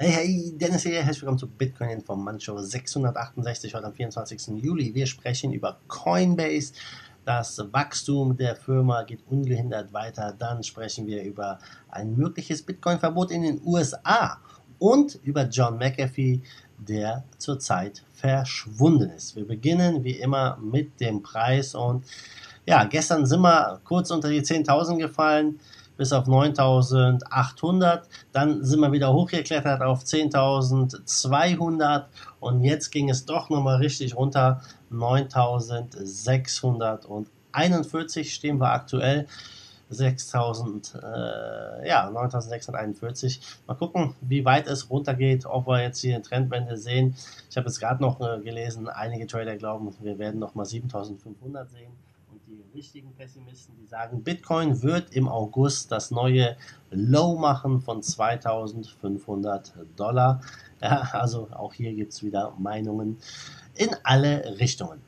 Hey, hey, Dennis hier, herzlich willkommen zu Bitcoin Informant Show 668 heute am 24. Juli. Wir sprechen über Coinbase. Das Wachstum der Firma geht ungehindert weiter. Dann sprechen wir über ein mögliches Bitcoin-Verbot in den USA und über John McAfee, der zurzeit verschwunden ist. Wir beginnen wie immer mit dem Preis und ja, gestern sind wir kurz unter die 10.000 gefallen bis auf 9.800. Dann sind wir wieder hochgeklettert auf 10.200 und jetzt ging es doch nochmal richtig runter. 9.641 stehen wir aktuell. 6000, äh, ja, 9641. Mal gucken, wie weit es runtergeht, ob wir jetzt hier eine Trendwende sehen. Ich habe jetzt gerade noch äh, gelesen, einige Trader glauben, wir werden noch mal 7500 sehen die richtigen Pessimisten, die sagen, Bitcoin wird im August das neue Low machen von 2500 Dollar. Ja, also auch hier gibt es wieder Meinungen in alle Richtungen.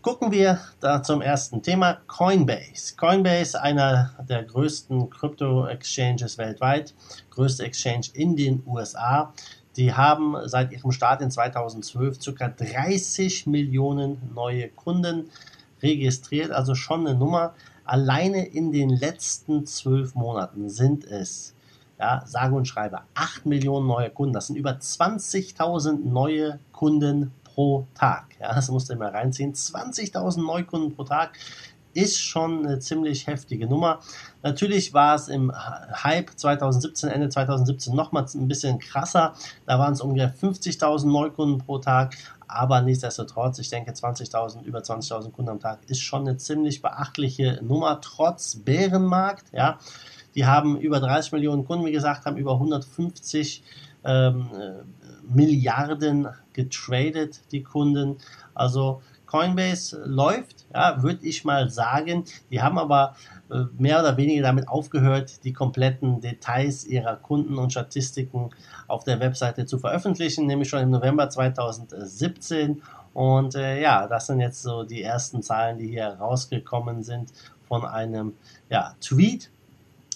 Gucken wir da zum ersten Thema Coinbase. Coinbase, einer der größten Krypto-Exchanges weltweit, größte Exchange in den USA. Die haben seit ihrem Start in 2012 ca. 30 Millionen neue Kunden registriert, also schon eine Nummer. Alleine in den letzten zwölf Monaten sind es, ja, sage und schreibe, 8 Millionen neue Kunden. Das sind über 20.000 neue Kunden pro Tag. Ja, das musst du mal reinziehen. 20.000 Neukunden pro Tag ist schon eine ziemlich heftige Nummer. Natürlich war es im Hype 2017, Ende 2017 nochmal ein bisschen krasser. Da waren es ungefähr 50.000 Neukunden pro Tag. Aber nichtsdestotrotz, ich denke 20.000, über 20.000 Kunden am Tag ist schon eine ziemlich beachtliche Nummer, trotz Bärenmarkt. Ja, die haben über 30 Millionen Kunden, wie gesagt, haben über 150 ähm, äh, Milliarden getradet, die Kunden. Also Coinbase läuft, ja, würde ich mal sagen. Die haben aber äh, mehr oder weniger damit aufgehört, die kompletten Details ihrer Kunden und Statistiken auf der Webseite zu veröffentlichen, nämlich schon im November 2017. Und äh, ja, das sind jetzt so die ersten Zahlen, die hier rausgekommen sind von einem ja, Tweet.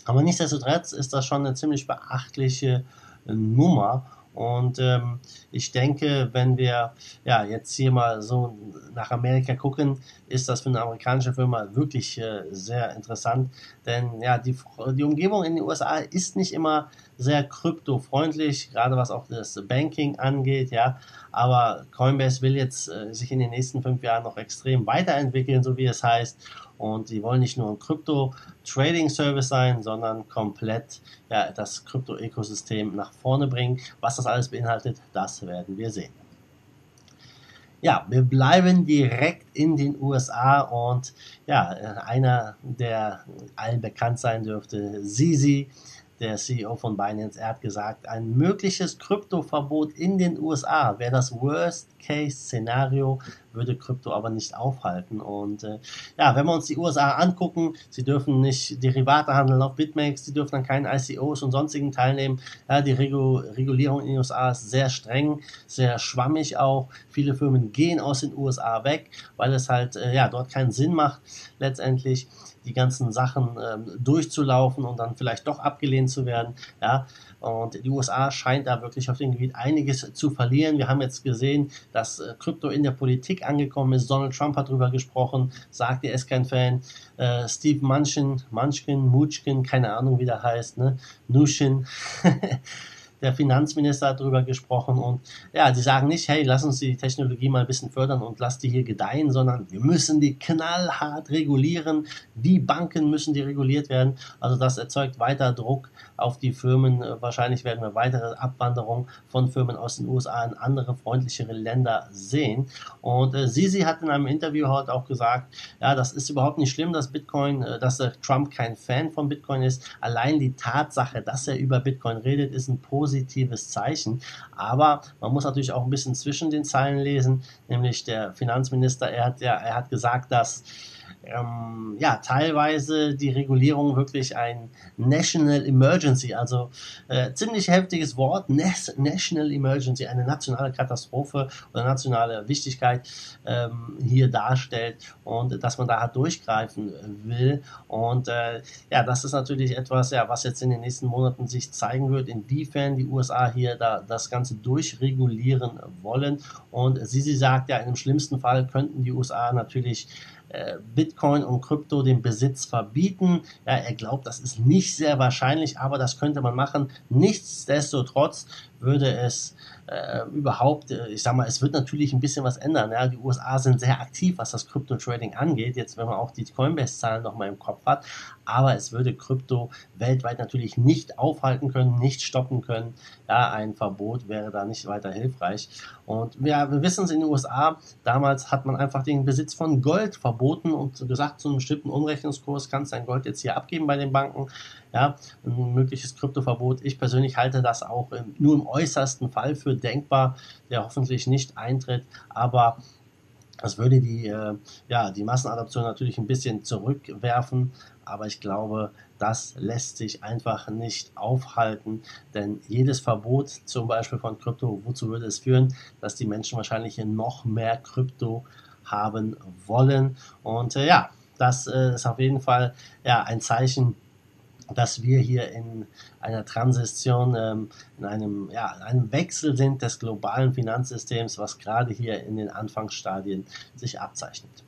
Aber nichtsdestotrotz ist das schon eine ziemlich beachtliche Nummer. Und ähm, ich denke, wenn wir ja jetzt hier mal so nach Amerika gucken, ist das für eine amerikanische Firma wirklich äh, sehr interessant. Denn ja, die, die Umgebung in den USA ist nicht immer sehr kryptofreundlich, gerade was auch das Banking angeht, ja. Aber Coinbase will jetzt äh, sich in den nächsten fünf Jahren noch extrem weiterentwickeln, so wie es heißt. Und sie wollen nicht nur ein Krypto-Trading-Service sein, sondern komplett ja, das Krypto-Ökosystem nach vorne bringen. Was das alles beinhaltet, das werden wir sehen. Ja, wir bleiben direkt in den USA und ja, einer, der allen bekannt sein dürfte, Sisi, der CEO von Binance, er hat gesagt, ein mögliches Kryptoverbot in den USA wäre das Worst-Case-Szenario, würde Krypto aber nicht aufhalten. Und äh, ja, wenn wir uns die USA angucken, sie dürfen nicht Derivate handeln auf BitMEX, sie dürfen an keinen ICOs und sonstigen teilnehmen. Ja, die Regu Regulierung in den USA ist sehr streng, sehr schwammig auch. Viele Firmen gehen aus den USA weg, weil es halt äh, ja dort keinen Sinn macht letztendlich die ganzen Sachen ähm, durchzulaufen und dann vielleicht doch abgelehnt zu werden. Ja, und die USA scheint da wirklich auf dem Gebiet einiges zu verlieren. Wir haben jetzt gesehen, dass äh, Krypto in der Politik angekommen ist. Donald Trump hat darüber gesprochen, sagt, er ist kein Fan. Äh, Steve Munchen, Munchkin, Mutschkin, keine Ahnung, wie der heißt, ne? Nushin. der Finanzminister hat darüber gesprochen und ja, die sagen nicht, hey, lass uns die Technologie mal ein bisschen fördern und lass die hier gedeihen, sondern wir müssen die knallhart regulieren. Die Banken müssen die reguliert werden. Also das erzeugt weiter Druck auf die Firmen. Wahrscheinlich werden wir weitere Abwanderung von Firmen aus den USA in andere freundlichere Länder sehen. Und äh, Sisi hat in einem Interview heute auch gesagt, ja, das ist überhaupt nicht schlimm, dass Bitcoin, äh, dass äh, Trump kein Fan von Bitcoin ist. Allein die Tatsache, dass er über Bitcoin redet, ist ein positives positives Zeichen. Aber man muss natürlich auch ein bisschen zwischen den Zeilen lesen, nämlich der Finanzminister, er hat ja, er hat gesagt, dass ähm, ja, teilweise die Regulierung wirklich ein National Emergency, also äh, ziemlich heftiges Wort, National Emergency, eine nationale Katastrophe oder nationale Wichtigkeit ähm, hier darstellt und dass man da halt durchgreifen will. Und äh, ja, das ist natürlich etwas, ja, was jetzt in den nächsten Monaten sich zeigen wird, inwiefern die USA hier da das Ganze durchregulieren wollen. Und sie sagt ja, im schlimmsten Fall könnten die USA natürlich äh, Bitcoin und Krypto den Besitz verbieten. Ja, er glaubt, das ist nicht sehr wahrscheinlich, aber das könnte man machen. Nichtsdestotrotz würde es äh, überhaupt, äh, ich sag mal, es wird natürlich ein bisschen was ändern. Ja? Die USA sind sehr aktiv, was das Krypto-Trading angeht, jetzt wenn man auch die Coinbase-Zahlen nochmal im Kopf hat, aber es würde Krypto weltweit natürlich nicht aufhalten können, nicht stoppen können. Ja, ein Verbot wäre da nicht weiter hilfreich. Und ja, wir wissen es in den USA, damals hat man einfach den Besitz von Gold verboten und gesagt, zu einem bestimmten Umrechnungskurs kannst du dein Gold jetzt hier abgeben bei den Banken. Ja, ein mögliches Kryptoverbot. Ich persönlich halte das auch nur im äußersten Fall für denkbar, der hoffentlich nicht eintritt, aber das würde die, äh, ja, die Massenadoption natürlich ein bisschen zurückwerfen, aber ich glaube, das lässt sich einfach nicht aufhalten, denn jedes Verbot zum Beispiel von Krypto, wozu würde es führen, dass die Menschen wahrscheinlich noch mehr Krypto haben wollen. Und äh, ja, das äh, ist auf jeden Fall ja, ein Zeichen, dass wir hier in einer Transition, ähm, in einem, ja, einem Wechsel sind des globalen Finanzsystems, was gerade hier in den Anfangsstadien sich abzeichnet.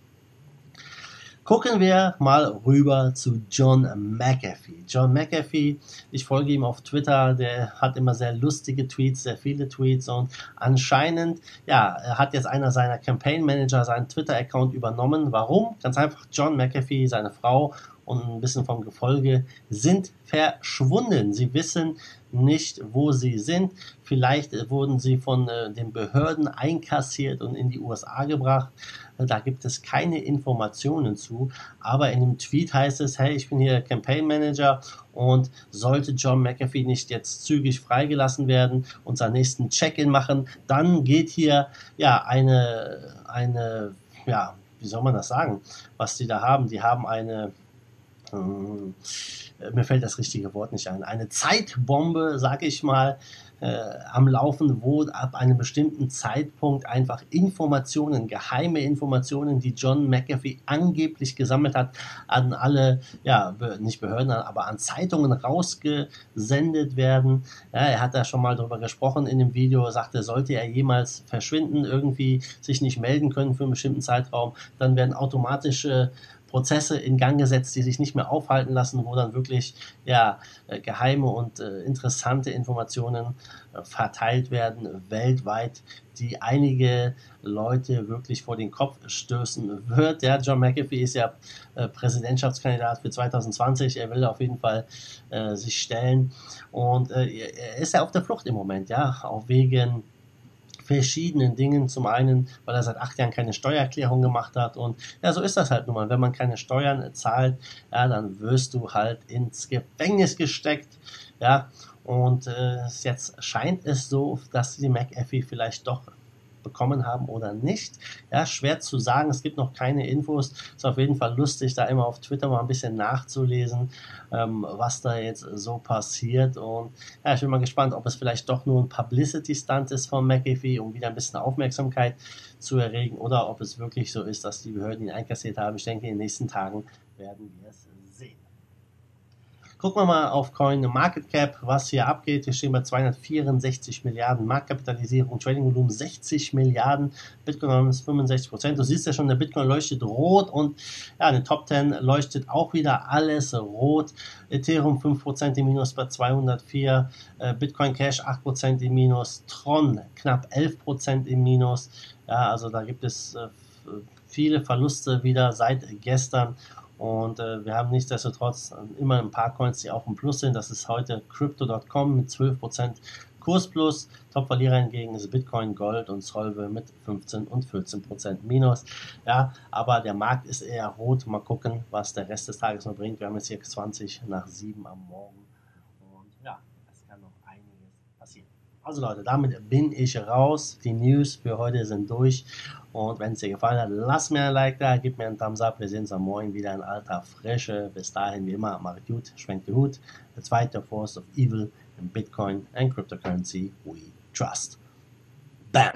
Gucken wir mal rüber zu John McAfee. John McAfee, ich folge ihm auf Twitter, der hat immer sehr lustige Tweets, sehr viele Tweets und anscheinend, ja, hat jetzt einer seiner Campaign Manager seinen Twitter-Account übernommen. Warum? Ganz einfach, John McAfee, seine Frau und ein bisschen vom Gefolge sind verschwunden. Sie wissen nicht, wo sie sind. Vielleicht wurden sie von äh, den Behörden einkassiert und in die USA gebracht. Da gibt es keine Informationen zu. Aber in dem Tweet heißt es, hey, ich bin hier Campaign Manager und sollte John McAfee nicht jetzt zügig freigelassen werden und seinen nächsten Check-in machen, dann geht hier ja eine, eine, ja, wie soll man das sagen, was die da haben? Die haben eine, mir fällt das richtige Wort nicht ein, eine Zeitbombe, sage ich mal, äh, am Laufen, wo ab einem bestimmten Zeitpunkt einfach Informationen, geheime Informationen, die John McAfee angeblich gesammelt hat, an alle, ja, nicht Behörden, aber an Zeitungen rausgesendet werden. Ja, er hat da schon mal drüber gesprochen in dem Video, sagte, sollte er jemals verschwinden, irgendwie sich nicht melden können für einen bestimmten Zeitraum, dann werden automatische Prozesse in Gang gesetzt, die sich nicht mehr aufhalten lassen, wo dann wirklich ja, äh, geheime und äh, interessante Informationen äh, verteilt werden weltweit, die einige Leute wirklich vor den Kopf stößen wird. Ja, John McAfee ist ja äh, Präsidentschaftskandidat für 2020. Er will auf jeden Fall äh, sich stellen und äh, er ist ja auf der Flucht im Moment, ja, auch wegen verschiedenen Dingen. Zum einen, weil er seit acht Jahren keine Steuererklärung gemacht hat. Und ja, so ist das halt nun mal. Wenn man keine Steuern zahlt, ja, dann wirst du halt ins Gefängnis gesteckt. Ja, und äh, jetzt scheint es so, dass die McAfee vielleicht doch bekommen haben oder nicht. Ja, schwer zu sagen, es gibt noch keine Infos. Ist auf jeden Fall lustig, da immer auf Twitter mal ein bisschen nachzulesen, ähm, was da jetzt so passiert. Und ja, ich bin mal gespannt, ob es vielleicht doch nur ein Publicity-Stunt ist von McAfee, um wieder ein bisschen Aufmerksamkeit zu erregen, oder ob es wirklich so ist, dass die Behörden ihn einkassiert haben. Ich denke, in den nächsten Tagen werden wir es Gucken wir mal auf Coin Market Cap, was hier abgeht. Wir stehen bei 264 Milliarden Marktkapitalisierung, Trading Volumen 60 Milliarden, Bitcoin ist 65 Prozent. Du siehst ja schon, der Bitcoin leuchtet rot und ja, in den Top 10 leuchtet auch wieder alles rot. Ethereum 5 Prozent im Minus bei 204, äh, Bitcoin Cash 8 Prozent im Minus, Tron knapp 11 Prozent im Minus. Ja, also da gibt es äh, viele Verluste wieder seit gestern und äh, wir haben nichtsdestotrotz immer ein paar Coins, die auch im Plus sind. Das ist heute Crypto.com mit 12% Kursplus. Top-Verlierer hingegen ist Bitcoin, Gold und Solve mit 15 und 14% Minus. Ja, aber der Markt ist eher rot. Mal gucken, was der Rest des Tages noch bringt. Wir haben jetzt hier 20 nach 7 am Morgen. Und ja, es kann noch einiges passieren. Also Leute, damit bin ich raus. Die News für heute sind durch. Und wenn es dir gefallen hat, lass mir ein Like da, gib mir einen Thumbs up. Wir sehen uns am Morgen wieder in alter Frische. Bis dahin, wie immer, macht gut, schwenkt die Hut. The zweite Force of Evil in Bitcoin and Cryptocurrency we trust. Bam!